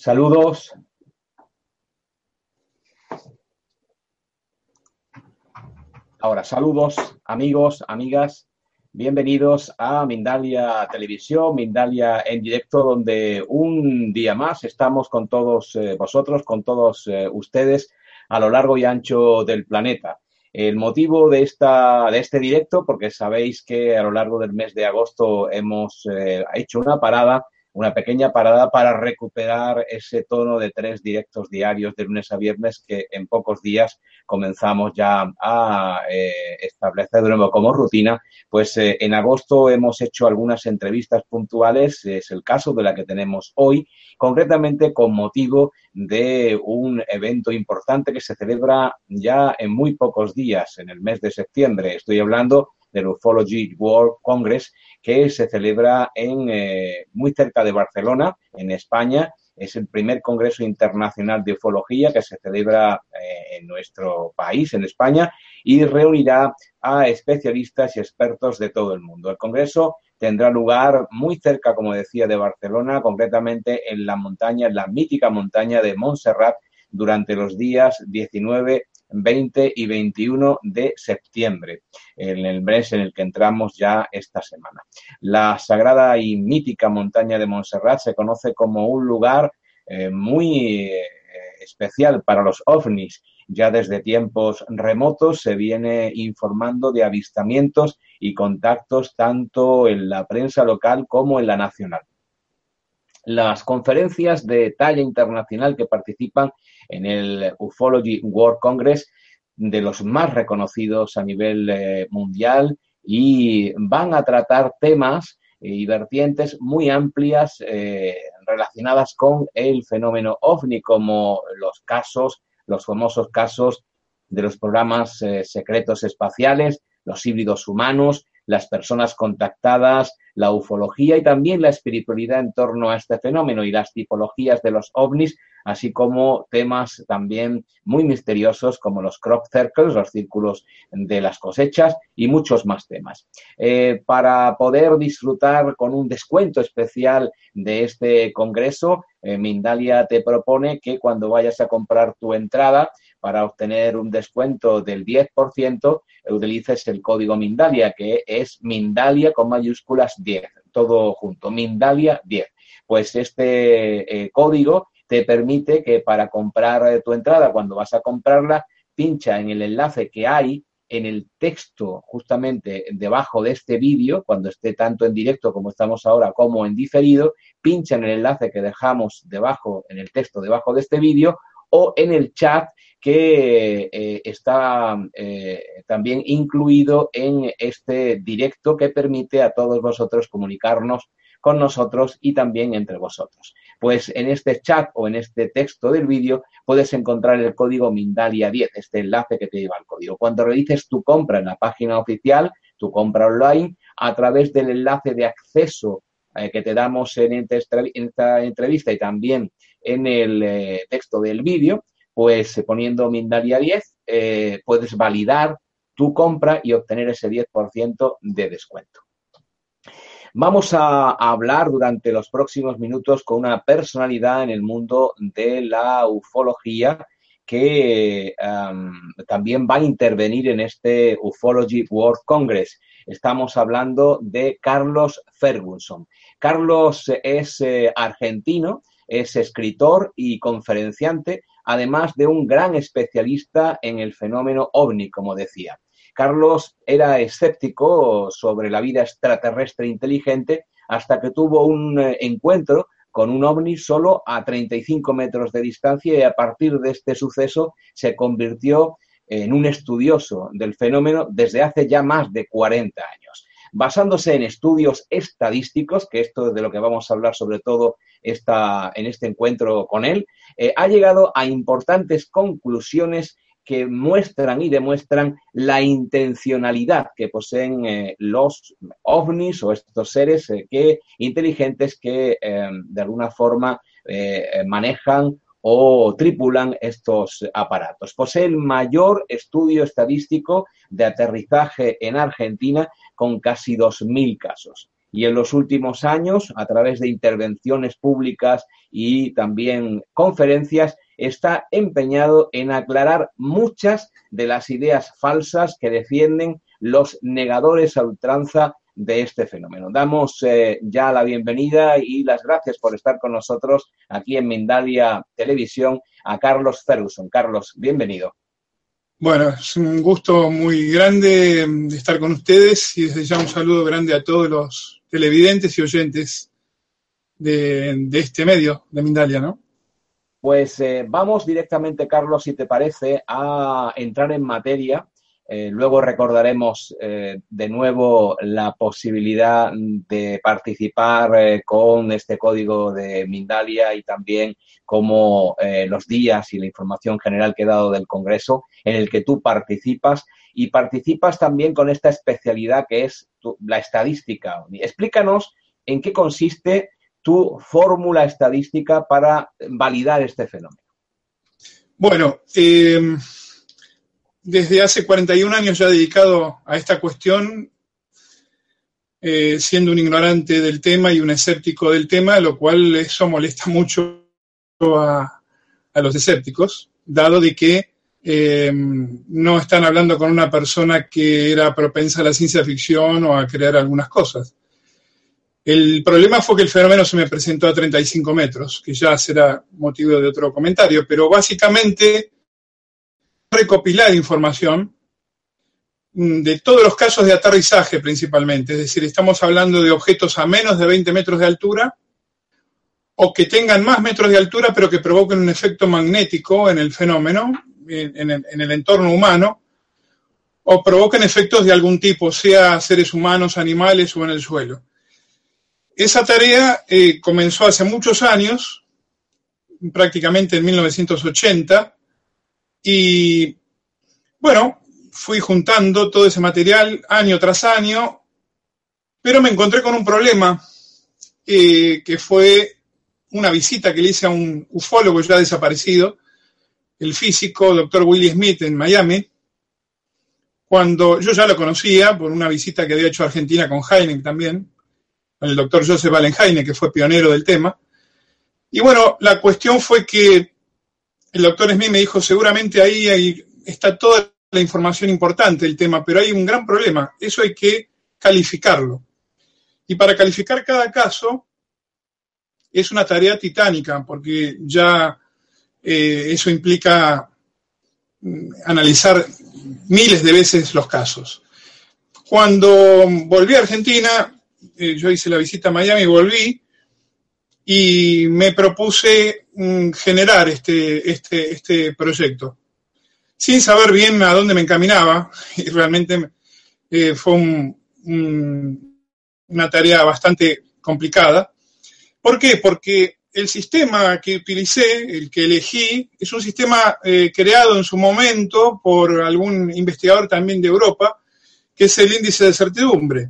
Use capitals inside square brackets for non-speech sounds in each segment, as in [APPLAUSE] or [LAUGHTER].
Saludos. Ahora, saludos amigos, amigas. Bienvenidos a Mindalia Televisión, Mindalia en directo, donde un día más estamos con todos eh, vosotros, con todos eh, ustedes a lo largo y ancho del planeta. El motivo de, esta, de este directo, porque sabéis que a lo largo del mes de agosto hemos eh, hecho una parada una pequeña parada para recuperar ese tono de tres directos diarios de lunes a viernes que en pocos días comenzamos ya a eh, establecer de nuevo como rutina. Pues eh, en agosto hemos hecho algunas entrevistas puntuales, es el caso de la que tenemos hoy, concretamente con motivo de un evento importante que se celebra ya en muy pocos días, en el mes de septiembre. Estoy hablando del Ufology World Congress, que se celebra en, eh, muy cerca de Barcelona, en España. Es el primer Congreso Internacional de Ufología que se celebra eh, en nuestro país, en España, y reunirá a especialistas y expertos de todo el mundo. El Congreso tendrá lugar muy cerca, como decía, de Barcelona, concretamente en la montaña, en la mítica montaña de Montserrat, durante los días 19 20 y 21 de septiembre, en el mes en el que entramos ya esta semana. La sagrada y mítica montaña de Montserrat se conoce como un lugar eh, muy eh, especial para los ovnis. Ya desde tiempos remotos se viene informando de avistamientos y contactos tanto en la prensa local como en la nacional. Las conferencias de talla internacional que participan en el Ufology World Congress, de los más reconocidos a nivel eh, mundial, y van a tratar temas y vertientes muy amplias eh, relacionadas con el fenómeno ovni, como los casos, los famosos casos de los programas eh, secretos espaciales, los híbridos humanos, las personas contactadas, la ufología y también la espiritualidad en torno a este fenómeno y las tipologías de los ovnis, así como temas también muy misteriosos como los crop circles, los círculos de las cosechas y muchos más temas. Eh, para poder disfrutar con un descuento especial de este congreso, eh, Mindalia te propone que cuando vayas a comprar tu entrada, para obtener un descuento del 10%, utilices el código Mindalia, que es Mindalia con mayúsculas 10, todo junto, Mindalia 10. Pues este eh, código te permite que para comprar eh, tu entrada, cuando vas a comprarla, pincha en el enlace que hay en el texto justamente debajo de este vídeo, cuando esté tanto en directo como estamos ahora como en diferido, pincha en el enlace que dejamos debajo, en el texto debajo de este vídeo o en el chat que eh, está eh, también incluido en este directo que permite a todos vosotros comunicarnos con nosotros y también entre vosotros. Pues en este chat o en este texto del vídeo puedes encontrar el código Mindalia10, este enlace que te lleva al código. Cuando realices tu compra en la página oficial, tu compra online, a través del enlace de acceso eh, que te damos en esta entrevista y también en el texto del vídeo, pues poniendo Mindalia 10 eh, puedes validar tu compra y obtener ese 10% de descuento. Vamos a, hablar durante los próximos minutos con una personalidad en el mundo de la ufología que también va a intervenir en este Ufology World Congress. Estamos hablando de Carlos Ferguson. Carlos es eh, argentino, es escritor y conferenciante, además de un gran especialista en el fenómeno ovni, como decía. Carlos era escéptico sobre la vida extraterrestre inteligente hasta que tuvo un eh, encuentro con un ovni solo a 35 metros de distancia y a partir de este suceso se convirtió en un estudioso del fenómeno desde hace ya más de 40 años. Basándose en estudios estadísticos, que esto es de lo que vamos a hablar sobre todo en este encuentro con él, eh, ha llegado a importantes conclusiones que muestran y demuestran la intencionalidad que poseen eh, los ovnis o estos seres eh, que, inteligentes que de alguna forma manejan o tripulan estos aparatos. Posee el mayor estudio estadístico de aterrizaje en Argentina con casi 2.000 casos. y en los últimos años, a través de intervenciones públicas y también conferencias, está empeñado en aclarar muchas de las ideas falsas que defienden los negadores a ultranza de este fenómeno. Damos eh, ya la bienvenida y las gracias por estar con nosotros aquí en Mindalia Televisión a Carlos Ferguson. Carlos, bienvenido. Bueno, es un gusto muy grande estar con ustedes y desde ya un saludo grande a todos los televidentes y oyentes de, este medio de Mindalia, ¿no? Pues eh, vamos directamente, Carlos, si te parece, a entrar en materia eh, luego recordaremos eh, de nuevo la posibilidad de participar con este código de Mindalia y también como los días y la información general que he dado del Congreso en el que tú participas y participas también con esta especialidad que es la estadística. Explícanos en qué consiste tu fórmula estadística para validar este fenómeno. Bueno, desde hace 41 años ya dedicado a esta cuestión, eh, siendo un ignorante del tema y un escéptico del tema, lo cual eso molesta mucho a, los escépticos, dado de que eh, no están hablando con una persona que era propensa a la ciencia ficción o a crear algunas cosas. El problema fue que el fenómeno se me presentó a 35 metros, que ya será motivo de otro comentario, pero básicamente recopilar información mm, de todos los casos de aterrizaje principalmente, es decir, estamos hablando de objetos a menos de 20 metros de altura o que tengan más metros de altura pero que provoquen un efecto magnético en el fenómeno, en, el, entorno humano, o provoquen efectos de algún tipo, sea seres humanos, animales o en el suelo. Esa tarea eh, comenzó hace muchos años, prácticamente en 1980, y bueno, fui juntando todo ese material año tras año, pero me encontré con un problema, eh, que fue una visita que le hice a un ufólogo ya desaparecido, el físico doctor Willie Smith en Miami, cuando yo ya lo conocía por una visita que había hecho a Argentina con Heineck también, con el doctor Joseph Allen Heineck, que fue pionero del tema. Y bueno, la cuestión fue que el doctor Smith me dijo, seguramente ahí, está toda la información importante del tema, pero hay un gran problema, eso hay que calificarlo. Y para calificar cada caso es una tarea titánica, porque ya eh, eso implica mm, analizar miles de veces los casos. Cuando volví a Argentina, yo hice la visita a Miami volví, y me propuse mm, generar este, este, este proyecto, sin saber bien a dónde me encaminaba, [LAUGHS] y realmente eh, fue una tarea bastante complicada. ¿Por qué? Porque el sistema que utilicé, el que elegí, es un sistema eh, creado en su momento por algún investigador también de Europa, que es el índice de certidumbre.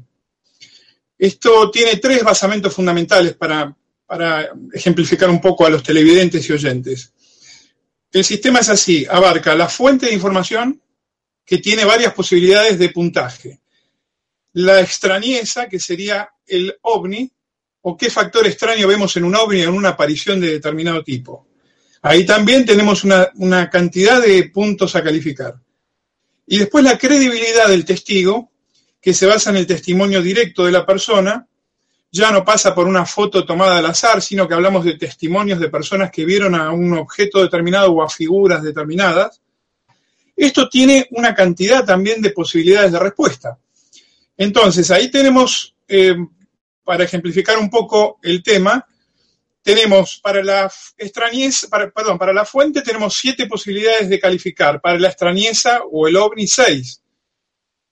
Esto tiene tres basamentos fundamentales para, ejemplificar un poco a los televidentes y oyentes. El sistema es así, abarca la fuente de información que tiene varias posibilidades de puntaje. La extrañeza, que sería el ovni, o qué factor extraño vemos en un ovni en una aparición de determinado tipo. Ahí también tenemos una cantidad de puntos a calificar. Y después la credibilidad del testigo, que se basa en el testimonio directo de la persona, ya no pasa por una foto tomada al azar, sino que hablamos de testimonios de personas que vieron a un objeto determinado o a figuras determinadas. Esto tiene una cantidad también de posibilidades de respuesta. Entonces, ahí tenemos, eh, para ejemplificar un poco el tema, tenemos para la extrañeza, perdón, para la fuente tenemos siete posibilidades de calificar, para la extrañeza o el ovni seis,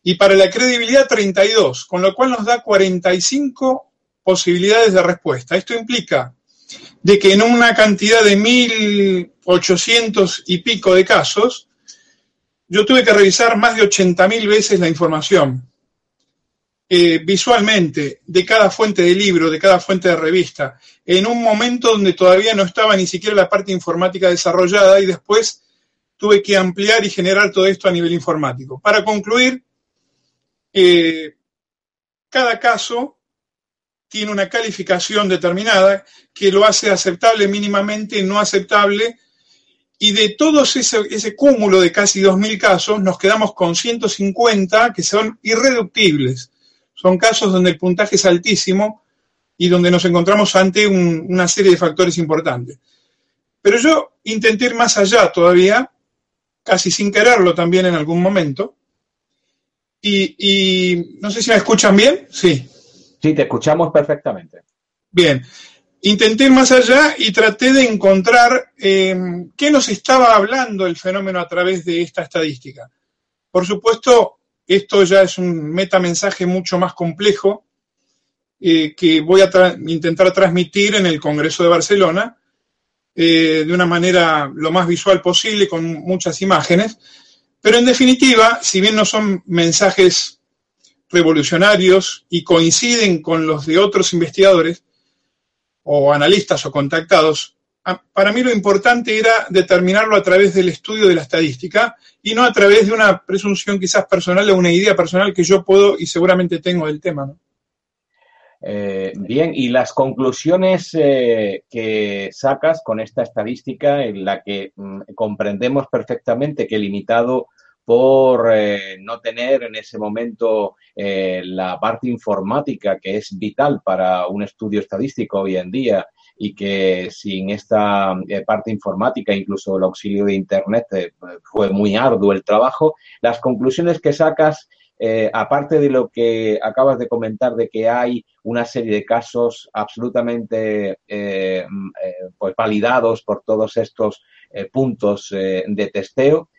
y para la credibilidad 32, con lo cual nos da 45 posibilidades de respuesta. Esto implica de que en una cantidad de 1.800 y pico de casos, yo tuve que revisar más de 80.000 veces la información. Eh, visualmente, de cada fuente de libro, de cada fuente de revista, en un momento donde todavía no estaba ni siquiera la parte informática desarrollada y después tuve que ampliar y generar todo esto a nivel informático. Para concluir, eh, cada caso tiene una calificación determinada que lo hace aceptable mínimamente, no aceptable, y de todo ese, cúmulo de casi 2.000 casos, nos quedamos con 150 que son irreductibles. Son casos donde el puntaje es altísimo y donde nos encontramos ante una serie de factores importantes. Pero yo intenté ir más allá todavía, casi sin quererlo también en algún momento. Y, y no sé si me escuchan bien. Sí. Sí, te escuchamos perfectamente. Bien, intenté ir más allá y traté de encontrar em, qué nos estaba hablando el fenómeno a través de esta estadística. Por supuesto, esto ya es un metamensaje mucho más complejo eh, que voy a intentar transmitir en el Congreso de Barcelona eh, de una manera lo más visual posible, con muchas imágenes. Pero en definitiva, si bien no son mensajes revolucionarios y coinciden con los de otros investigadores, o analistas o contactados, para mí lo importante era determinarlo a través del estudio de la estadística y no a través de una presunción quizás personal o una idea personal que yo puedo y seguramente tengo del tema. Eh, bien, y las conclusiones eh, que sacas con esta estadística en la que mm, comprendemos perfectamente que limitado por eh, no tener en ese momento eh, la parte informática que es vital para un estudio estadístico hoy en día y que sin esta eh, parte informática, incluso el auxilio de Internet, fue muy arduo el trabajo. Las conclusiones que sacas, aparte de lo que acabas de comentar, de que hay una serie de casos absolutamente pues validados por todos estos puntos de testeo,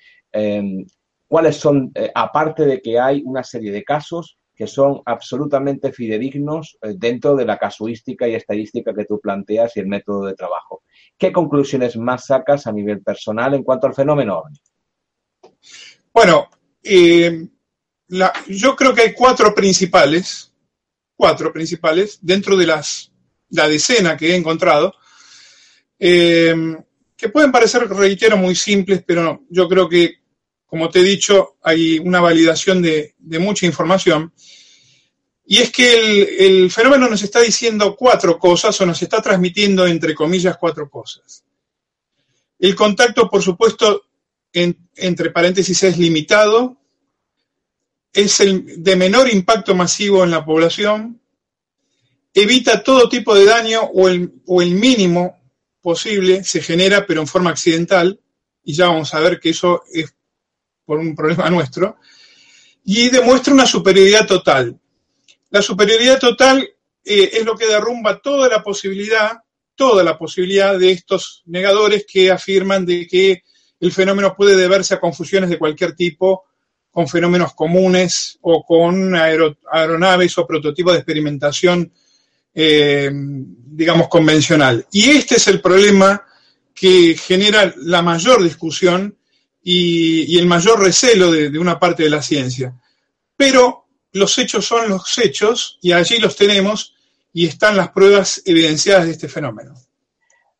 cuáles son, eh, aparte de que hay una serie de casos que son absolutamente fidedignos eh, dentro de la casuística y estadística que tú planteas y el método de trabajo. ¿Qué conclusiones más sacas a nivel personal en cuanto al fenómeno Bueno, eh, yo creo que hay cuatro principales, cuatro principales dentro de las, la decena que he encontrado, que pueden parecer, reitero, muy simples, pero yo creo que como te he dicho, hay una validación de, mucha información. Y es que el, fenómeno nos está diciendo cuatro cosas o nos está transmitiendo, entre comillas, cuatro cosas. El contacto, por supuesto, entre paréntesis, es limitado, es el de menor impacto masivo en la población, evita todo tipo de daño o el, o el mínimo posible se genera, pero en forma accidental, y ya vamos a ver que eso es por un problema [LAUGHS] nuestro, y demuestra una superioridad total. La superioridad total eh, es lo que derrumba toda la posibilidad, toda la posibilidad de estos negadores que afirman de que el fenómeno puede deberse a confusiones de cualquier tipo con fenómenos comunes o con aeronaves o prototipos de experimentación, eh, digamos, convencional. Y este es el problema que genera la mayor discusión y, el mayor recelo de, una parte de la ciencia. Pero los hechos son los hechos y allí los tenemos y están las pruebas evidenciadas de este fenómeno.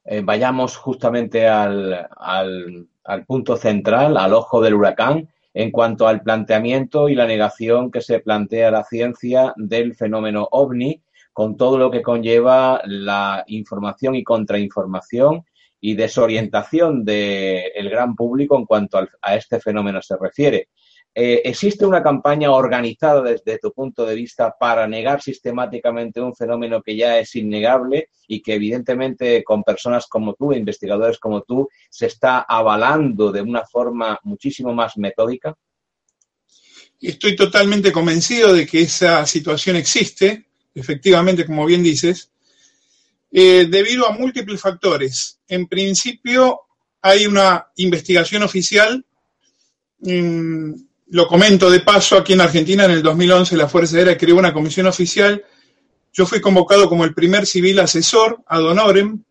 Eh, vayamos justamente al, al, punto central, al ojo del huracán, en cuanto al planteamiento y la negación que se plantea la ciencia del fenómeno ovni, con todo lo que conlleva la información y contrainformación y desorientación del gran público en cuanto a este fenómeno se refiere. Eh, ¿Existe una campaña organizada desde tu punto de vista para negar sistemáticamente un fenómeno que ya es innegable y que evidentemente con personas como tú, investigadores como tú, se está avalando de una forma muchísimo más metódica? Estoy totalmente convencido de que esa situación existe, efectivamente, como bien dices, eh, debido a múltiples factores. En principio, hay una investigación oficial, mm, lo comento de paso, aquí en Argentina en el 2011 la Fuerza Aérea creó una comisión oficial, yo fui convocado como el primer civil asesor ad honorem,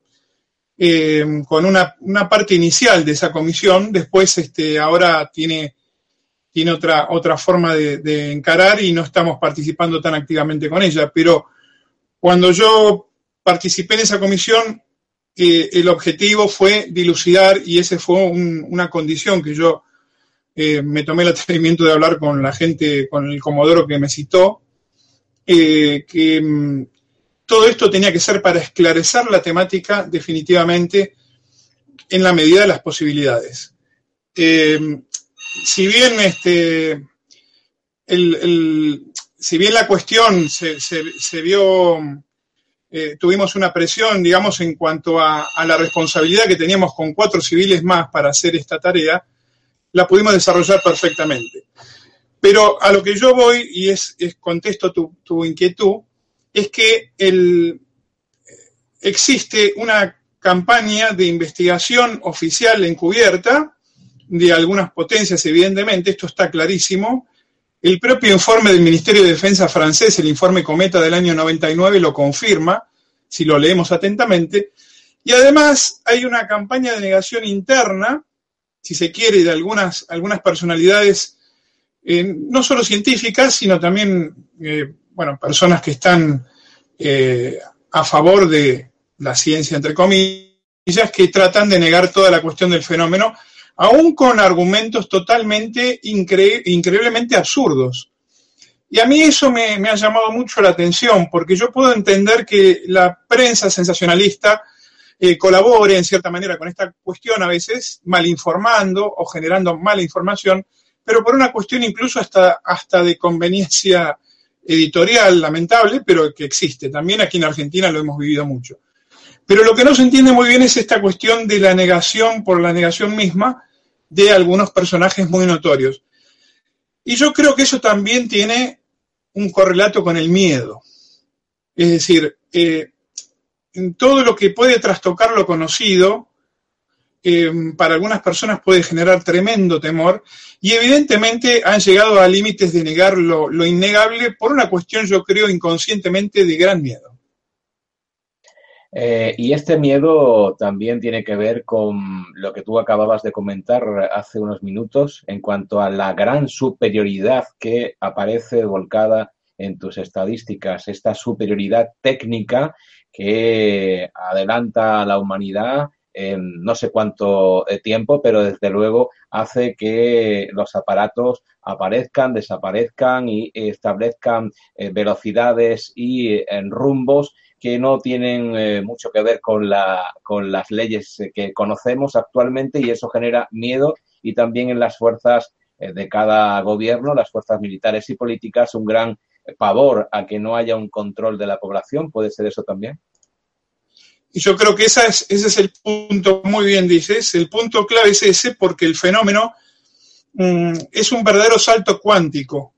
eh, con una, parte inicial de esa comisión, después este, ahora tiene, tiene otra, otra forma de, de encarar y no estamos participando tan activamente con ella, pero cuando yo participé en esa comisión, el objetivo fue dilucidar, y esa fue una condición que yo eh, me tomé el atrevimiento de hablar con la gente, con el comodoro que me citó, eh, que mm, todo esto tenía que ser para esclarecer la temática definitivamente en la medida de las posibilidades. Eh, si bien este, si bien la cuestión se, vio, eh, tuvimos una presión, digamos, en cuanto a, la responsabilidad que teníamos con cuatro civiles más para hacer esta tarea, la pudimos desarrollar perfectamente. Pero a lo que yo voy, y es, contesto tu, inquietud, es que existe una campaña de investigación oficial encubierta de algunas potencias, evidentemente, esto está clarísimo. El propio informe del Ministerio de Defensa francés, el informe Cometa del año 99, lo confirma, si lo leemos atentamente. Y además hay una campaña de negación interna, si se quiere, de algunas, algunas personalidades, eh, no solo científicas, sino también, eh, bueno, personas que están eh, a favor de la ciencia, entre comillas, que tratan de negar toda la cuestión del fenómeno aún con argumentos totalmente increíblemente absurdos. Y a mí eso me, ha llamado mucho la atención, porque yo puedo entender que la prensa sensacionalista eh, colabore en cierta manera con esta cuestión, a veces malinformando o generando mala información, pero por una cuestión incluso hasta, hasta de conveniencia editorial lamentable, pero que existe. También aquí en Argentina lo hemos vivido mucho. Pero lo que no se entiende muy bien es esta cuestión de la negación por la negación misma de algunos personajes muy notorios. Y yo creo que eso también tiene un correlato con el miedo. Es decir, eh, todo lo que puede trastocar lo conocido, eh, para algunas personas puede generar tremendo temor y evidentemente han llegado a límites de negar lo innegable por una cuestión, yo creo, inconscientemente de gran miedo. Eh, y este miedo también tiene que ver con lo que tú acababas de comentar hace unos minutos en cuanto a la gran superioridad que aparece volcada en tus estadísticas, esta superioridad técnica que adelanta a la humanidad en no sé cuánto eh, tiempo, pero desde luego hace que los aparatos aparezcan, desaparezcan y establezcan eh, velocidades y rumbos que no tienen eh, mucho que ver con, la, con las leyes eh, que conocemos actualmente y eso genera miedo y también en las fuerzas eh, de cada gobierno, las fuerzas militares y políticas, un gran pavor a que no haya un control de la población. ¿Puede ser eso también? Y yo creo que esa es, ese es el punto, muy bien dices, el punto clave es ese porque el fenómeno mm, es un verdadero salto cuántico.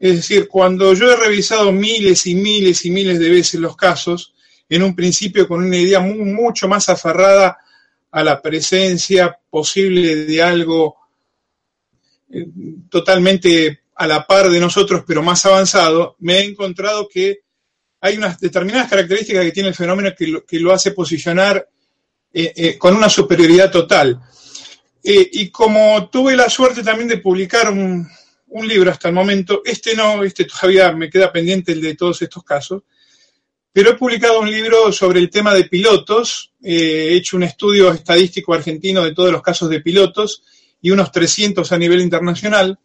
Es decir, cuando yo he revisado miles y miles y miles de veces los casos, en un principio con una idea mucho más aferrada a la presencia posible de algo eh, totalmente a la par de nosotros, pero más avanzado, me he encontrado que hay unas determinadas características que tiene el fenómeno que lo, hace posicionar eh, eh, con una superioridad total. y como tuve la suerte también de publicar un, un libro hasta el momento, este no, este todavía me queda pendiente el de todos estos casos, pero he publicado un libro sobre el tema de pilotos, eh, he hecho un estudio estadístico argentino de todos los casos de pilotos y unos 300 a nivel internacional,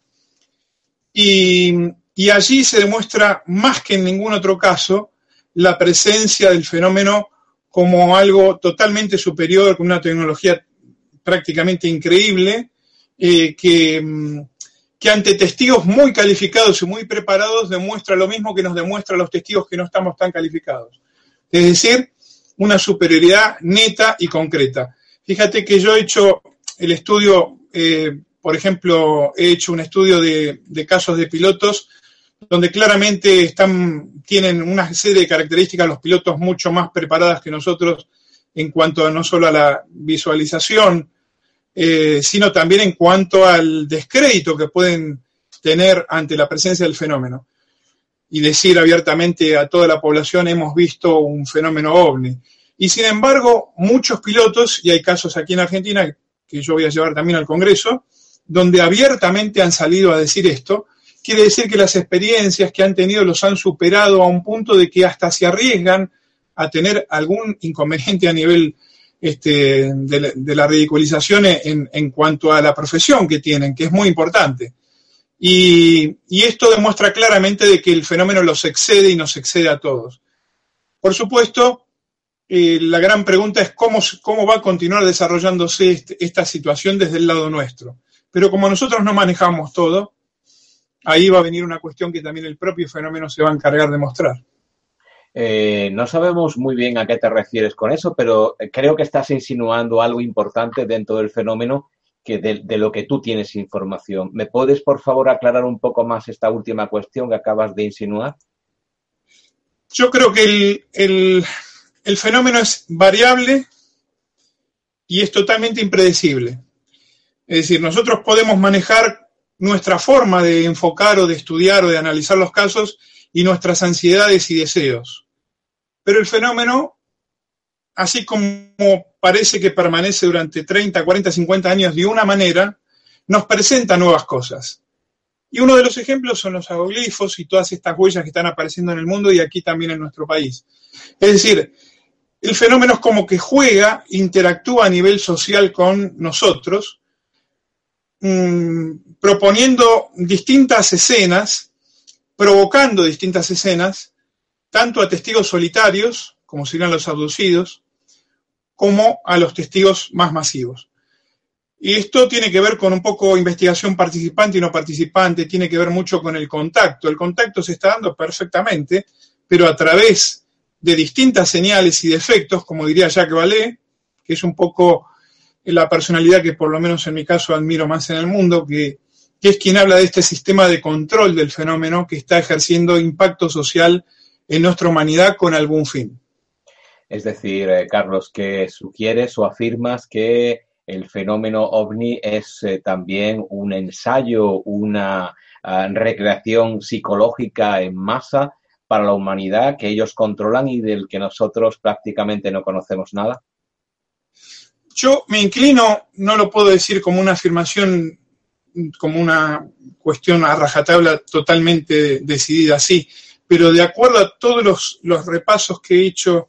y, allí se demuestra más que en ningún otro caso la presencia del fenómeno como algo totalmente superior, con una tecnología prácticamente increíble, eh, que mm, que ante testigos muy calificados y muy preparados demuestra lo mismo que nos demuestra los testigos que no estamos tan calificados. Es decir, una superioridad neta y concreta. Fíjate que yo he hecho el estudio, eh, por ejemplo, he hecho un estudio de, casos de pilotos donde claramente están, tienen una serie de características los pilotos mucho más preparadas que nosotros en cuanto a no solo a la visualización, eh, sino también en cuanto al descrédito que pueden tener ante la presencia del fenómeno. Y decir abiertamente a toda la población hemos visto un fenómeno ovni. Y sin embargo, muchos pilotos, y hay casos aquí en Argentina que yo voy a llevar también al Congreso, donde abiertamente han salido a decir esto, quiere decir que las experiencias que han tenido los han superado a un punto de que hasta se arriesgan a tener algún inconveniente a nivel este, de, la, ridiculización en, cuanto a la profesión que tienen, que es muy importante. Y, esto demuestra claramente de que el fenómeno los excede y nos excede a todos. Por supuesto, eh, la gran pregunta es cómo, cómo va a continuar desarrollándose este, esta situación desde el lado nuestro. Pero como nosotros no manejamos todo, ahí va a venir una cuestión que también el propio fenómeno se va a encargar de mostrar. Eh, no sabemos muy bien a qué te refieres con eso, pero creo que estás insinuando algo importante dentro del fenómeno que de, lo que tú tienes información. ¿Me puedes, por favor, aclarar un poco más esta última cuestión que acabas de insinuar? Yo creo que el, el fenómeno es variable y es totalmente impredecible. Es decir, nosotros podemos manejar nuestra forma de enfocar o de estudiar o de analizar los casos y nuestras ansiedades y deseos. Pero el fenómeno, así como parece que permanece durante 30, 40, 50 años de una manera, nos presenta nuevas cosas. Y uno de los ejemplos son los agoglifos y todas estas huellas que están apareciendo en el mundo y aquí también en nuestro país. Es decir, el fenómeno es como que juega, interactúa a nivel social con nosotros, mmm, proponiendo distintas escenas, provocando distintas escenas, tanto a testigos solitarios, como serían los abducidos, como a los testigos más masivos. Y esto tiene que ver con un poco investigación participante y no participante, tiene que ver mucho con el contacto. El contacto se está dando perfectamente, pero a través de distintas señales y defectos, como diría Jacques Vallée, que es un poco la personalidad que por lo menos en mi caso admiro más en el mundo, que, que es quien habla de este sistema de control del fenómeno que está ejerciendo impacto social en nuestra humanidad con algún fin. Es decir, eh, Carlos, que sugieres o afirmas que el fenómeno ovni es eh, también un ensayo, una uh, recreación psicológica en masa para la humanidad que ellos controlan y del que nosotros prácticamente no conocemos nada? Yo me inclino, no lo puedo decir como una afirmación, como una cuestión a rajatabla totalmente decidida así, pero de acuerdo a todos los, repasos que he hecho,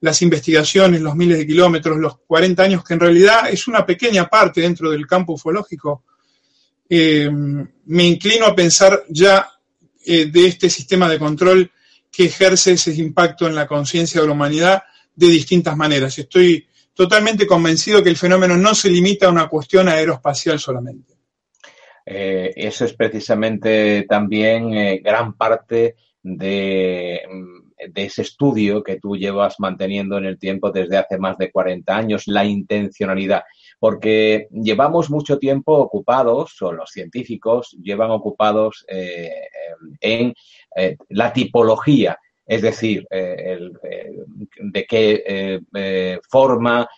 las investigaciones, los miles de kilómetros, los 40 años, que en realidad es una pequeña parte dentro del campo ufológico, eh, me inclino a pensar ya eh, de este sistema de control que ejerce ese impacto en la conciencia de la humanidad de distintas maneras. Estoy totalmente convencido que el fenómeno no se limita a una cuestión aeroespacial solamente. Eh, eso es precisamente también gran parte de, de, ese estudio que tú llevas manteniendo en el tiempo desde hace más de 40 años, la intencionalidad. Porque llevamos mucho tiempo ocupados, o los científicos llevan ocupados eh, en eh, la tipología, es decir, eh, de qué forma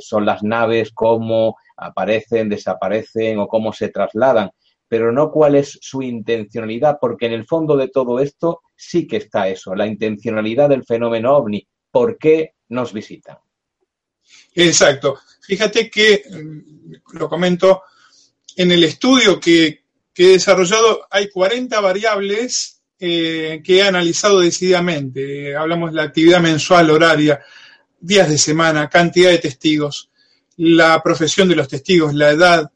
son las naves, cómo aparecen, desaparecen o cómo se trasladan, pero no cuál es su intencionalidad, porque en el fondo de todo esto sí que está eso, la intencionalidad del fenómeno ovni, ¿por qué nos visitan? Exacto. Fíjate que, mm, lo comento, en el estudio que, que he desarrollado hay 40 variables eh, que he analizado decididamente. hablamos de la actividad mensual, horaria, días de semana, cantidad de testigos, la profesión de los testigos, la edad,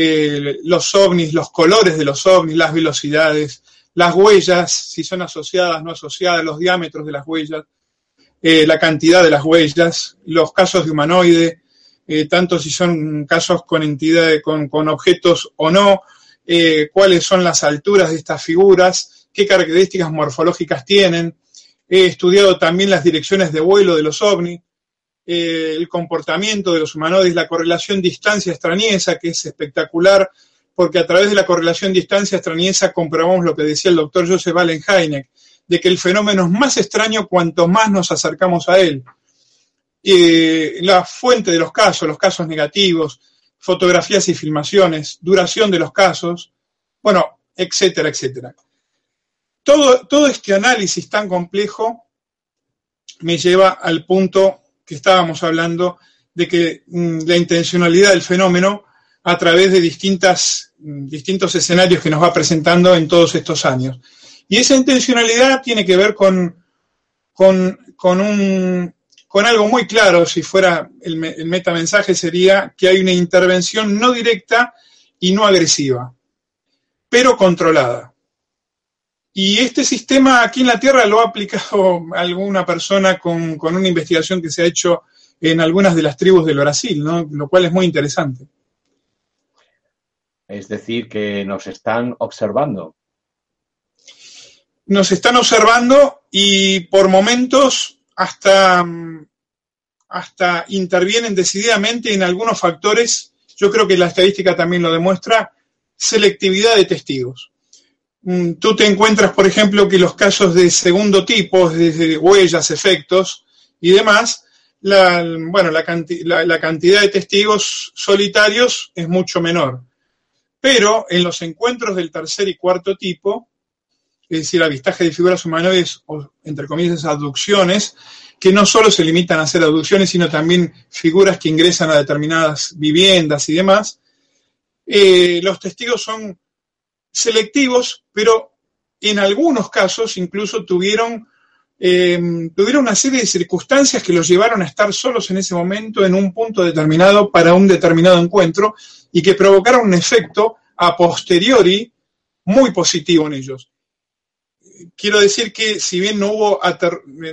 eh, los ovnis, los colores de los ovnis, las velocidades, las huellas, si son asociadas, no asociadas, los diámetros de las huellas, eh, la cantidad de las huellas, los casos de humanoide, eh, tanto si son casos con entidades, con, con objetos o no, cuáles son las alturas de estas figuras, qué características morfológicas tienen. He estudiado también las direcciones de vuelo de los ovnis, eh, el comportamiento de los humanoides, la correlación distancia-extrañeza, que es espectacular, porque a través de la correlación distancia-extrañeza comprobamos lo que decía el doctor Joseph Allen de que el fenómeno es más extraño cuanto más nos acercamos a él. Eh, la fuente de los casos, los casos negativos, fotografías y filmaciones, duración de los casos, bueno, etcétera, etcétera. Todo, todo este análisis tan complejo me lleva al punto que estábamos hablando de que mm, la intencionalidad del fenómeno a través de distintas, mm, distintos escenarios que nos va presentando en todos estos años. Y esa intencionalidad tiene que ver con, con, con, un, con algo muy claro, si fuera el, el metamensaje sería que hay una intervención no directa y no agresiva, pero controlada. Y este sistema aquí en la Tierra lo ha aplicado [LAUGHS] alguna persona con, con una investigación que se ha hecho en algunas de las tribus del Brasil, ¿no? lo cual es muy interesante. Es decir, que nos están observando. Nos están observando y por momentos hasta, hasta intervienen decididamente en algunos factores. Yo creo que la estadística también lo demuestra, selectividad de testigos. Mm, tú te encuentras, por ejemplo, que los casos de segundo tipo, desde huellas, efectos y demás, la, bueno, la, cantidad de testigos solitarios es mucho menor. Pero en los encuentros del tercer y cuarto tipo, es decir, avistaje de figuras humanoides o, entre comillas, abducciones, que no solo se limitan a hacer abducciones, sino también figuras que ingresan a determinadas viviendas y demás, eh, los testigos son selectivos, pero en algunos casos incluso tuvieron eh, tuvieron una serie de circunstancias que los llevaron a estar solos en ese momento en un punto determinado para un determinado encuentro y que provocaron un efecto a posteriori muy positivo en ellos. Quiero decir que si bien no hubo,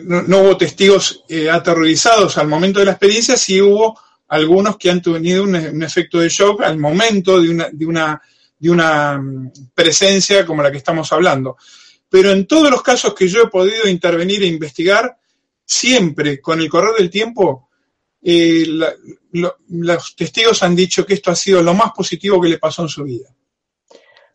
no, hubo testigos eh, aterrorizados al momento de la experiencia, sí hubo algunos que han tenido un, un efecto de shock al momento de una, de, una, de una mm, presencia como la que estamos hablando pero en todos los casos que yo he podido intervenir e investigar, siempre con el correr del tiempo, eh, los testigos han dicho que esto ha sido lo más positivo que le pasó en su vida.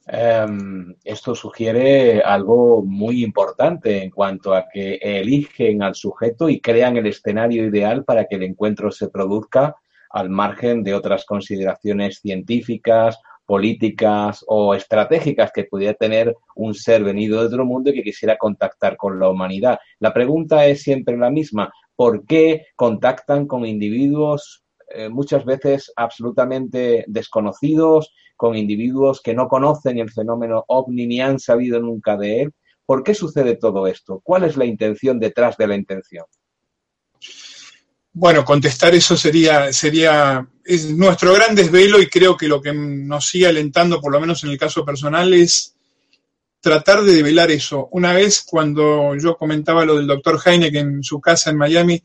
Em, esto sugiere algo muy importante en cuanto a que eligen al sujeto y crean el escenario ideal para que el encuentro se produzca al margen de otras consideraciones científicas políticas o estratégicas que pudiera tener un ser venido de otro mundo y que quisiera contactar con la humanidad. La pregunta es siempre la misma, ¿por qué contactan con individuos eh, muchas veces absolutamente desconocidos, con individuos que no conocen el fenómeno ovni ni han sabido nunca de él? ¿Por qué sucede todo esto? ¿Cuál es la intención detrás de la intención? Bueno, contestar eso sería, sería es nuestro gran desvelo y creo que lo que nos sigue alentando, por lo menos en el caso personal, es tratar de develar eso. Una vez cuando yo comentaba lo del doctor Heine, que en su casa en Miami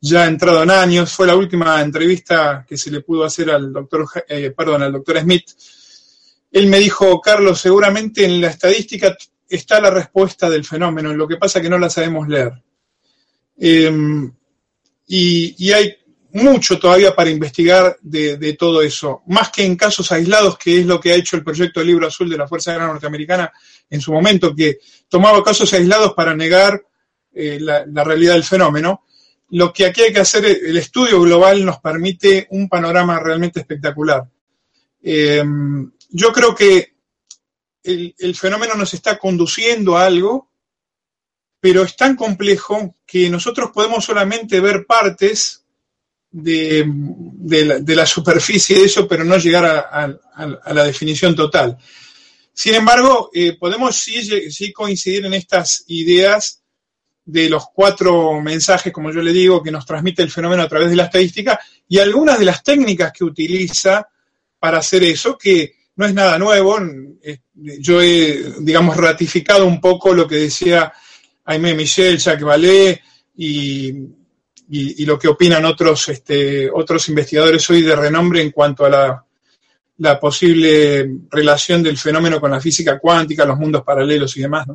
ya ha entrado en años, fue la última entrevista que se le pudo hacer al doctor, eh, perdón, al doctor Smith. Él me dijo, Carlos, seguramente en la estadística está la respuesta del fenómeno, lo que pasa es que no la sabemos leer. Em, y, hay mucho todavía para investigar de, todo eso, más que en casos aislados, que es lo que ha hecho el proyecto del Libro Azul de la Fuerza Aérea Norteamericana en su momento, que tomaba casos aislados para negar eh, la, realidad del fenómeno. Lo que aquí hay que hacer, el estudio global nos permite un panorama realmente espectacular. Eh, yo creo que el, el fenómeno nos está conduciendo a algo pero es tan complejo que nosotros podemos solamente ver partes de, la, superficie de eso, pero no llegar a, la definición total. Sin embargo, eh, podemos sí, coincidir en estas ideas de los cuatro mensajes, como yo le digo, que nos transmite el fenómeno a través de la estadística y algunas de las técnicas que utiliza para hacer eso, que no es nada nuevo. Yo he, digamos, ratificado un poco lo que decía Jaime Michel, Jacques Vallée y, lo que opinan otros, este, otros investigadores hoy de renombre en cuanto a la, posible relación del fenómeno con la física cuántica, los mundos paralelos y demás,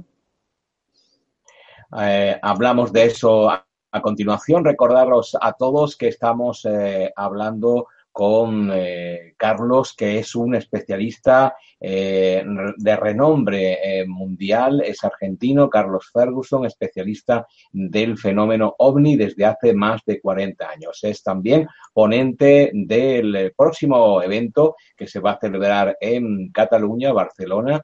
eh, hablamos de eso a, continuación. Recordaros a todos que estamos eh, hablando con eh, Carlos, que es un especialista eh, de renombre eh, mundial, es argentino, Carlos Ferguson, especialista del fenómeno ovni desde hace más de 40 años. Es también ponente del próximo evento que se va a celebrar en Cataluña, Barcelona,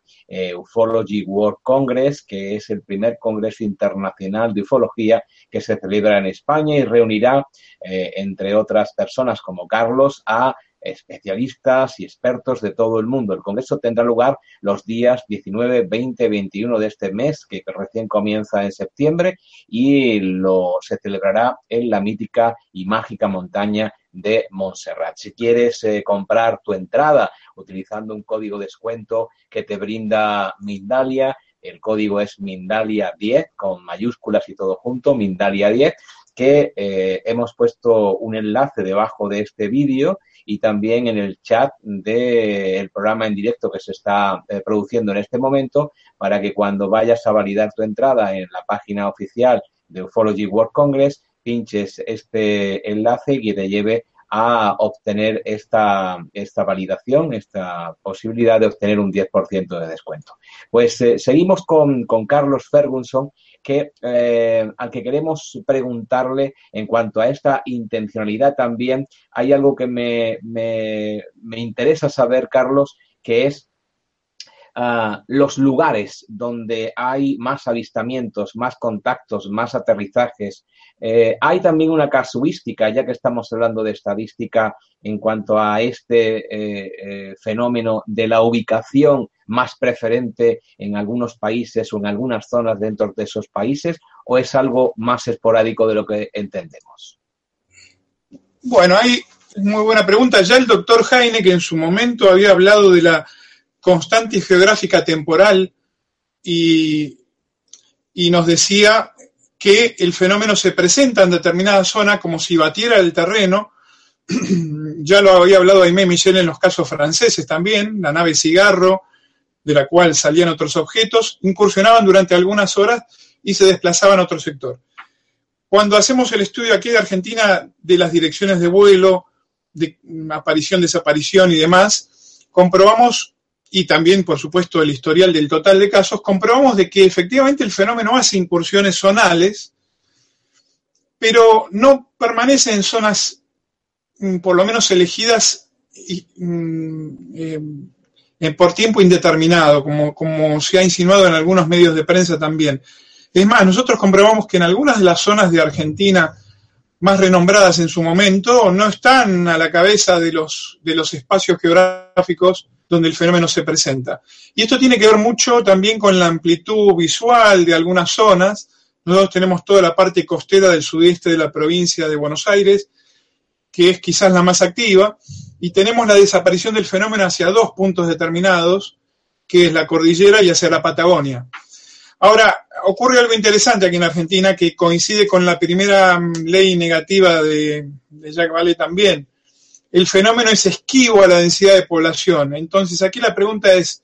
Ufology World Congress, que es el primer congreso internacional de ufología que se celebra en España y reunirá, entre otras personas como Carlos, a especialistas y expertos de todo el mundo. El Congreso tendrá lugar los días 19, 20, 21 de este mes, que recién comienza en septiembre, y lo se celebrará en la mítica y mágica montaña de Montserrat. Si quieres eh, comprar tu entrada utilizando un código de descuento que te brinda Mindalia, el código es Mindalia10 con mayúsculas y todo junto, Mindalia10, que eh, hemos puesto un enlace debajo de este vídeo y también en el chat del programa en directo que se está eh, produciendo en este momento para que cuando vayas a validar tu entrada en la página oficial de Ufology World Congress pinches este enlace y te lleve a obtener esta, esta validación, esta posibilidad de obtener un 10% de descuento. Pues eh, seguimos con, con, Carlos Ferguson, que, eh, al que queremos preguntarle en cuanto a esta intencionalidad también. Hay algo que me, me, me interesa saber, Carlos, que es Ah, los lugares donde hay más avistamientos, más contactos, más aterrizajes. Eh, hay también una casuística, ya que estamos hablando de estadística en cuanto a este eh, eh, fenómeno de la ubicación más preferente en algunos países o en algunas zonas dentro de esos países, o es algo más esporádico de lo que entendemos? Bueno, hay muy buena pregunta. Ya el doctor Heine, que en su momento había hablado de la constante geográfica temporal y, y nos decía que el fenómeno se presenta en determinada zona como si batiera el terreno. [CLEARS THROAT] ya lo había hablado Aimé Michel en los casos franceses también, la nave cigarro, de la cual salían otros objetos, incursionaban durante algunas horas y se desplazaban a otro sector. Cuando hacemos el estudio aquí de Argentina de las direcciones de vuelo, de aparición, desaparición y demás, comprobamos y también, por supuesto, el historial del total de casos, comprobamos de que efectivamente el fenómeno hace incursiones zonales, pero no permanece en zonas mm, por lo menos elegidas mm, eh, por tiempo indeterminado, como, como se ha insinuado en algunos medios de prensa también. Es más, nosotros comprobamos que en algunas de las zonas de Argentina más renombradas en su momento no están a la cabeza de los, de los espacios geográficos donde el fenómeno se presenta. Y esto tiene que ver mucho también con la amplitud visual de algunas zonas. Nosotros tenemos toda la parte costera del sudeste de la provincia de Buenos Aires, que es quizás la más activa, y tenemos la desaparición del fenómeno hacia dos puntos determinados, que es la cordillera y hacia la Patagonia. Ahora, ocurre algo interesante aquí en Argentina que coincide con la primera mm, ley negativa de, de Jacques Vallée también, el fenómeno es esquivo a la densidad de población. Entonces, aquí la pregunta es,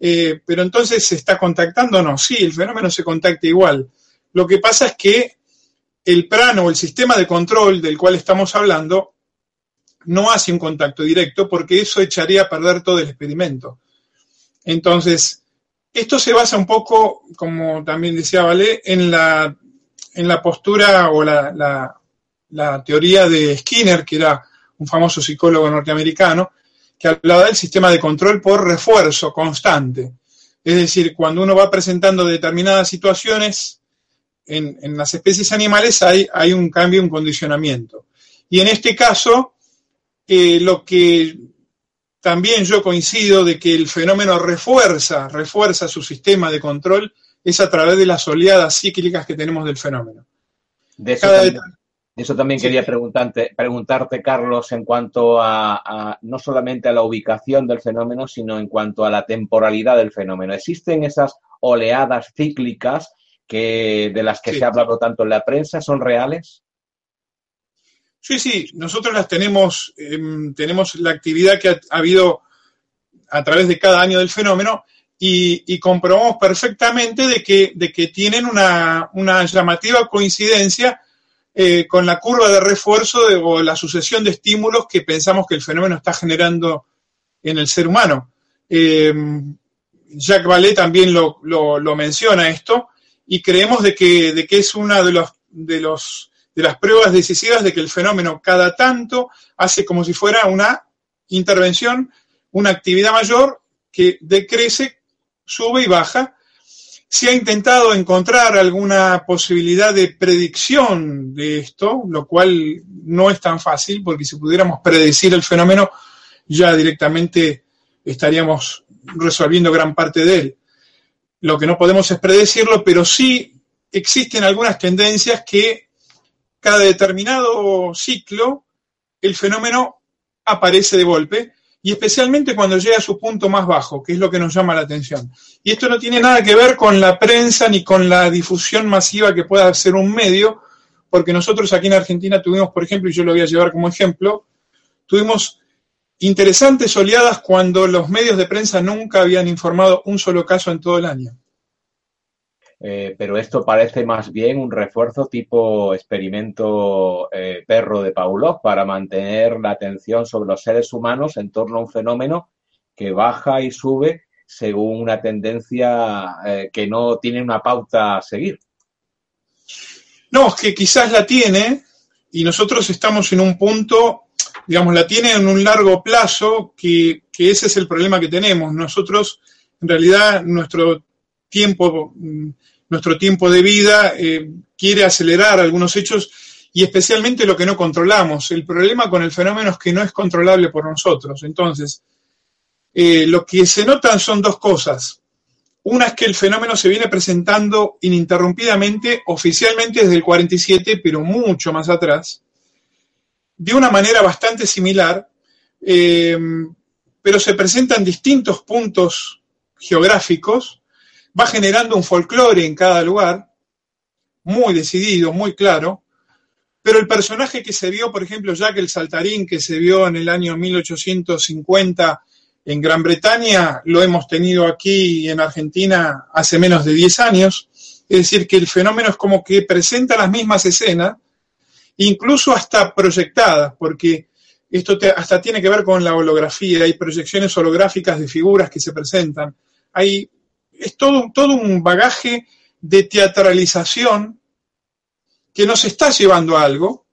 eh, ¿pero entonces se está contactando o no? Sí, el fenómeno se contacta igual. Lo que pasa es que el plano o el sistema de control del cual estamos hablando no hace un contacto directo porque eso echaría a perder todo el experimento. Entonces, esto se basa un poco, como también decía Valé, en la, en la postura o la, la teoría de Skinner, que era un famoso psicólogo norteamericano, que hablaba del sistema de control por refuerzo constante. Es decir, cuando uno va presentando determinadas situaciones en, las especies animales hay, hay, un cambio, un condicionamiento. Y en este caso, eh, lo que también yo coincido de que el fenómeno refuerza, refuerza su sistema de control es a través de las oleadas cíclicas que tenemos del fenómeno. De eso también quería preguntarte, preguntarte, Carlos, en cuanto a, no solamente a la ubicación del fenómeno, sino en cuanto a la temporalidad del fenómeno. ¿Existen esas oleadas cíclicas que, de las que se ha hablado tanto en la prensa? ¿Son reales? Sí, sí, nosotros las tenemos, em, tenemos la actividad que ha, habido a través de cada año del fenómeno y, comprobamos perfectamente de que, de que tienen una, una llamativa coincidencia eh, con la curva de refuerzo o la sucesión de estímulos que pensamos que el fenómeno está generando en el ser humano. Eh, Jacques Vallée también lo, menciona esto y creemos de que, de que es una de, los, de, los, de las pruebas decisivas de que el fenómeno cada tanto hace como si fuera una intervención, una actividad mayor que decrece, sube y baja se ha intentado encontrar alguna posibilidad de predicción de esto, lo cual no es tan fácil, porque si pudiéramos predecir el fenómeno, ya directamente estaríamos resolviendo gran parte de él. Lo que no podemos es predecirlo, pero sí existen algunas tendencias que cada determinado ciclo el fenómeno aparece de golpe y especialmente cuando llega a su punto más bajo, que es lo que nos llama la atención. Y esto no tiene nada que ver con la prensa ni con la difusión masiva que pueda hacer un medio, porque nosotros aquí en Argentina tuvimos, por ejemplo, y yo lo voy a llevar como ejemplo, tuvimos interesantes oleadas cuando los medios de prensa nunca habían informado un solo caso en todo el año. Eh, pero esto parece más bien un refuerzo tipo experimento eh, perro de Pavlov para mantener la atención sobre los seres humanos en torno a un fenómeno que baja y sube según una tendencia eh, que no tiene una pauta a seguir. No, es que quizás la tiene y nosotros estamos en un punto, digamos, la tiene en un largo plazo, que, que ese es el problema que tenemos. Nosotros, en realidad, nuestro tiempo mm, nuestro tiempo de vida eh, quiere acelerar algunos hechos y especialmente lo que no controlamos. El problema con el fenómeno es que no es controlable por nosotros. Entonces, eh, lo que se notan son dos cosas. Una es que el fenómeno se viene presentando ininterrumpidamente, oficialmente desde el 47, pero mucho más atrás, de una manera bastante similar, eh, pero se presentan distintos puntos geográficos va generando un folclore en cada lugar, muy decidido, muy claro, pero el personaje que se vio, por ejemplo, Jack el Saltarín, que se vio en el año 1850 en Gran Bretaña, lo hemos tenido aquí en Argentina hace menos de 10 años. Es decir, que el fenómeno es como que presenta las mismas escenas, incluso hasta proyectadas, porque esto hasta tiene que ver con la holografía, hay proyecciones holográficas de figuras que se presentan, hay es todo, todo un bagaje de teatralización que nos está llevando a algo,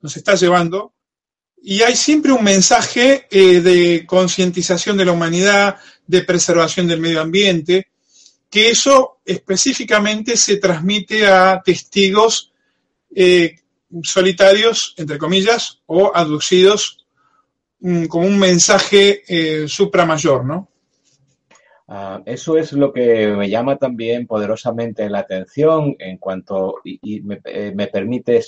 nos está llevando, y hay siempre un mensaje eh, de concientización de la humanidad, de preservación del medio ambiente, que eso específicamente se transmite a testigos eh, solitarios, entre comillas, o aducidos mm, como un mensaje eh, supramayor, ¿no? Ah, eso es lo que me llama también poderosamente la atención en cuanto, y, me, eh, permite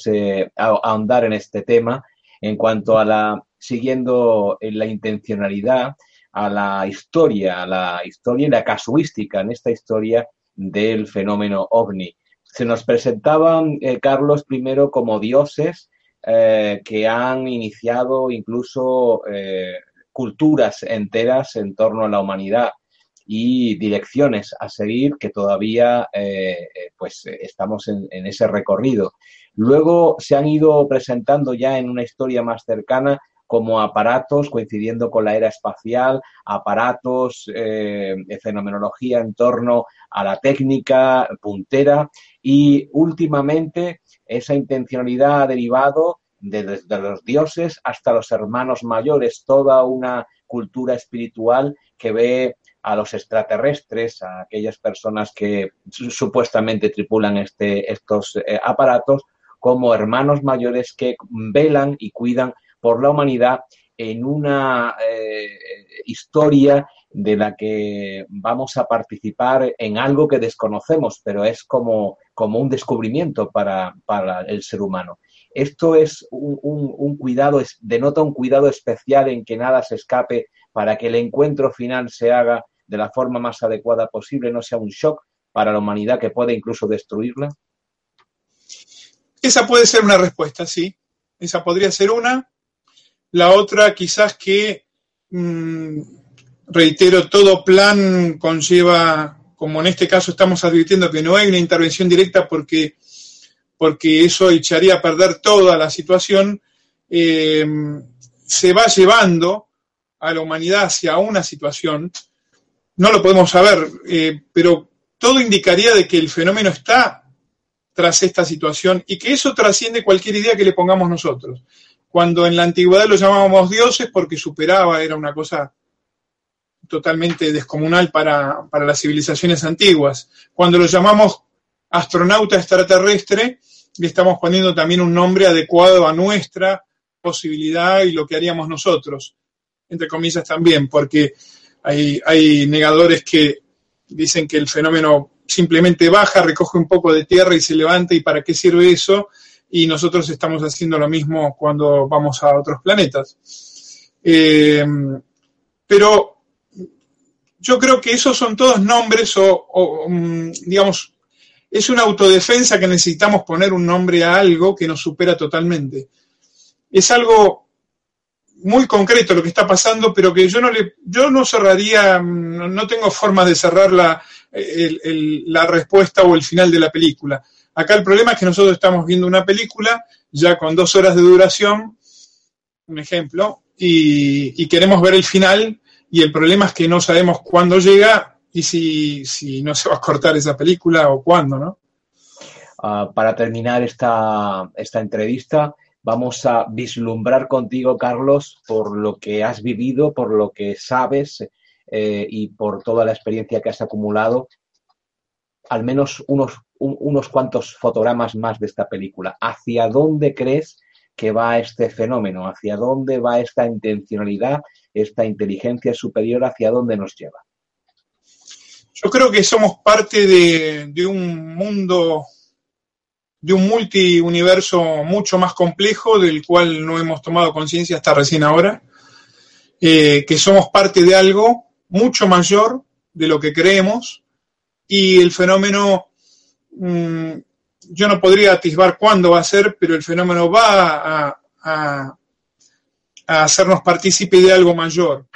ahondar en este tema, en cuanto a la, siguiendo en la intencionalidad, a la historia, a la historia y la casuística en esta historia del fenómeno ovni. Se nos presentaban, eh, Carlos, primero como dioses eh, que han iniciado incluso culturas enteras en torno a la humanidad y direcciones a seguir que todavía eh, eh, pues estamos en, ese recorrido. Luego se han ido presentando ya en una historia más cercana como aparatos coincidiendo con la era espacial, aparatos eh, de fenomenología en torno a la técnica puntera y últimamente esa intencionalidad ha derivado desde los dioses hasta los hermanos mayores, toda una cultura espiritual que ve a los extraterrestres, a aquellas personas que supuestamente tripulan este, estos eh, aparatos, como hermanos mayores que velan y cuidan por la humanidad en una eh, historia de la que vamos a participar en algo que desconocemos, pero es como, como un descubrimiento para, el ser humano. Esto es un, un, cuidado, denota un cuidado especial en que nada se escape para que el encuentro final se haga de la forma más adecuada posible, no sea un shock para la humanidad que puede incluso destruirla? Esa puede ser una respuesta, sí. Esa podría ser una. La otra, quizás que, mm, reitero, todo plan conlleva, como en este caso estamos advirtiendo que no hay una intervención directa porque, porque eso echaría a perder toda la situación, eh, se va llevando a la humanidad hacia una situación no lo podemos saber, eh, pero todo indicaría de que el fenómeno está tras esta situación y que eso trasciende cualquier idea que le pongamos nosotros. Cuando en la antigüedad lo llamábamos dioses porque superaba, era una cosa totalmente descomunal para, para las civilizaciones antiguas. Cuando lo llamamos astronauta extraterrestre, le estamos poniendo también un nombre adecuado a nuestra posibilidad y lo que haríamos nosotros, entre comillas también, porque hay, negadores que dicen que el fenómeno simplemente baja, recoge un poco de tierra y se levanta y para qué sirve eso. Y nosotros estamos haciendo lo mismo cuando vamos a otros planetas. Eh, Pero yo creo que esos son todos nombres o, mm, digamos, es una autodefensa que necesitamos poner un nombre a algo que nos supera totalmente. Es algo muy concreto lo que está pasando, pero que yo no le, yo no cerraría, mm, no tengo forma de cerrar la, la respuesta o el final de la película. Acá el problema es que nosotros estamos viendo una película ya con dos horas de duración, un ejemplo, y, queremos ver el final y el problema es que no sabemos cuándo llega y si, si no se va a cortar esa película o cuándo, ¿no? Ah, para terminar esta, esta entrevista, vamos a vislumbrar contigo, Carlos, por lo que has vivido, por lo que sabes eh, y por toda la experiencia que has acumulado, al menos unos, unos cuantos fotogramas más de esta película. ¿Hacia dónde crees que va este fenómeno? ¿Hacia dónde va esta intencionalidad, esta inteligencia superior? ¿Hacia dónde nos lleva? Yo creo que somos parte de, un mundo, de un multiuniverso mucho más complejo del cual no hemos tomado conciencia hasta recién ahora, eh, que somos parte de algo mucho mayor de lo que creemos y el fenómeno mm, yo no podría atisbar cuándo va a ser, pero el fenómeno va a, hacernos partícipe de algo mayor.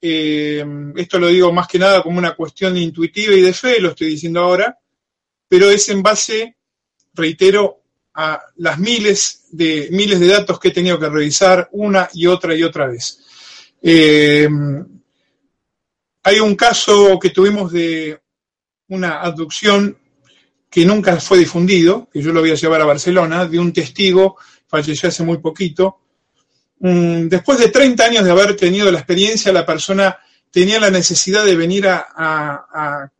Eh, esto lo digo más que nada como una cuestión intuitiva y de fe, lo estoy diciendo ahora, pero es en base, reitero, a las miles de, miles de datos que he tenido que revisar una y otra y otra vez. Eh, hay un caso que tuvimos de una abducción que nunca fue difundido, que yo lo voy a llevar a Barcelona, de un testigo, falleció hace muy poquito. Mm, después de 30 años de haber tenido la experiencia, la persona tenía la necesidad de venir a,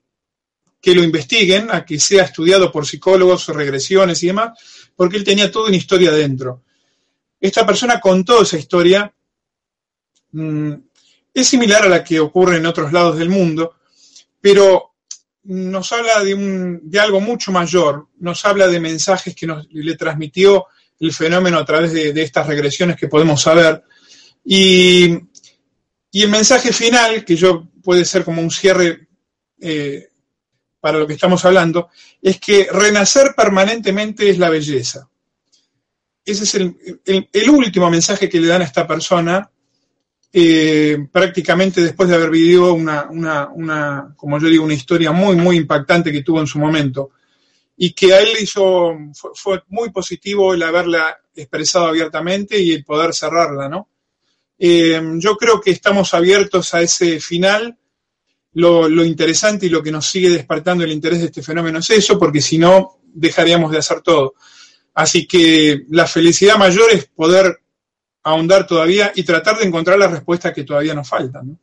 que lo investiguen, a que sea estudiado por psicólogos, regresiones y demás, porque él tenía toda una historia dentro. Esta persona contó esa historia, mm, es similar a la que ocurre en otros lados del mundo, pero nos habla de, un, de algo mucho mayor, nos habla de mensajes que nos, le transmitió el fenómeno a través de, estas regresiones que podemos saber. Y, el mensaje final, que yo puede ser como un cierre eh, para lo que estamos hablando, es que renacer permanentemente es la belleza. Ese es el último mensaje que le dan a esta persona eh, prácticamente después de haber vivido una, una, como yo digo, una historia muy, muy impactante que tuvo en su momento. Y que a él hizo, fue, muy positivo el haberla expresado abiertamente y el poder cerrarla, ¿no? Eh, yo creo que estamos abiertos a ese final. Lo, interesante y lo que nos sigue despertando el interés de este fenómeno es eso, porque si no, dejaríamos de hacer todo. Así que la felicidad mayor es poder ahondar todavía y tratar de encontrar las respuestas que todavía nos faltan.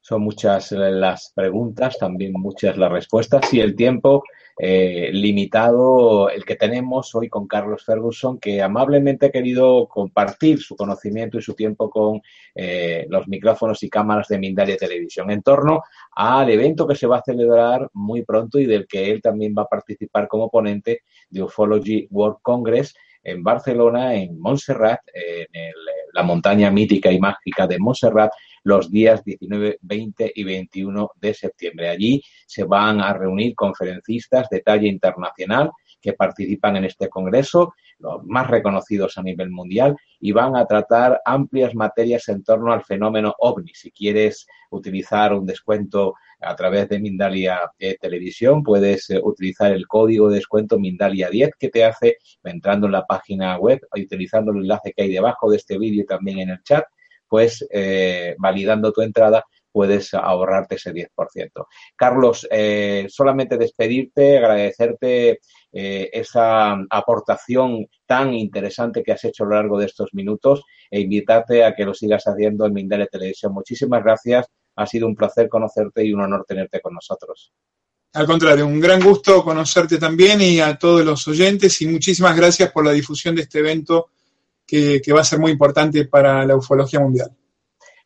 Son muchas las preguntas, también muchas las respuestas y el tiempo eh, limitado el que tenemos hoy con Carlos Ferguson, que amablemente ha querido compartir su conocimiento y su tiempo con eh, los micrófonos y cámaras de Mindalia Televisión en torno al evento que se va a celebrar muy pronto y del que él también va a participar como ponente de Ufology World Congress en Barcelona, en Montserrat, en la montaña mítica y mágica de Montserrat, los días 19, 20 y 21 de septiembre. Allí se van a reunir conferencistas de talla internacional que participan en este congreso, los más reconocidos a nivel mundial, y van a tratar amplias materias en torno al fenómeno ovni. Si quieres utilizar un descuento a través de Mindalia eh, Televisión, puedes eh, utilizar el código de descuento Mindalia10 que te hace entrando en la página web, utilizando el enlace que hay debajo de este vídeo y también en el chat, pues eh, validando tu entrada puedes ahorrarte ese 10%. Carlos, solamente despedirte, agradecerte esa aportación tan interesante que has hecho a lo largo de estos minutos e invitarte a que lo sigas haciendo en Mindalia Televisión. Muchísimas gracias ha sido un placer conocerte y un honor tenerte con nosotros. Al contrario, un gran gusto conocerte también y a todos los oyentes y muchísimas gracias por la difusión de este evento que, va a ser muy importante para la ufología mundial.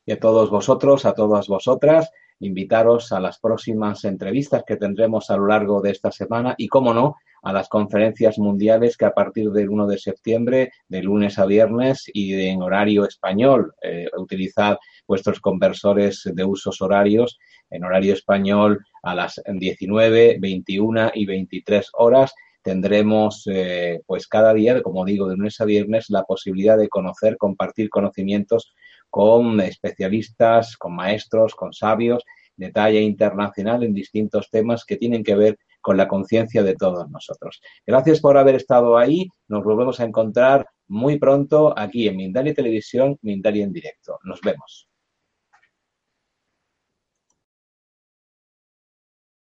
Y a todos vosotros, a todas vosotras, invitaros a las próximas entrevistas que tendremos a lo largo de esta semana y, como no, a las conferencias mundiales que a partir del 1 de septiembre, de lunes a viernes y en horario español, eh, utilizad vuestros conversores de usos horarios en horario español a las 19, 21 y 23 horas tendremos eh, pues cada día, como digo, de lunes a viernes, la posibilidad de conocer, compartir conocimientos con especialistas, con maestros, con sabios de talla internacional en distintos temas que tienen que ver con la conciencia de todos nosotros. Gracias por haber estado ahí. Nos volvemos a encontrar muy pronto aquí en Mindalia Televisión, Mindalia en directo. Nos vemos.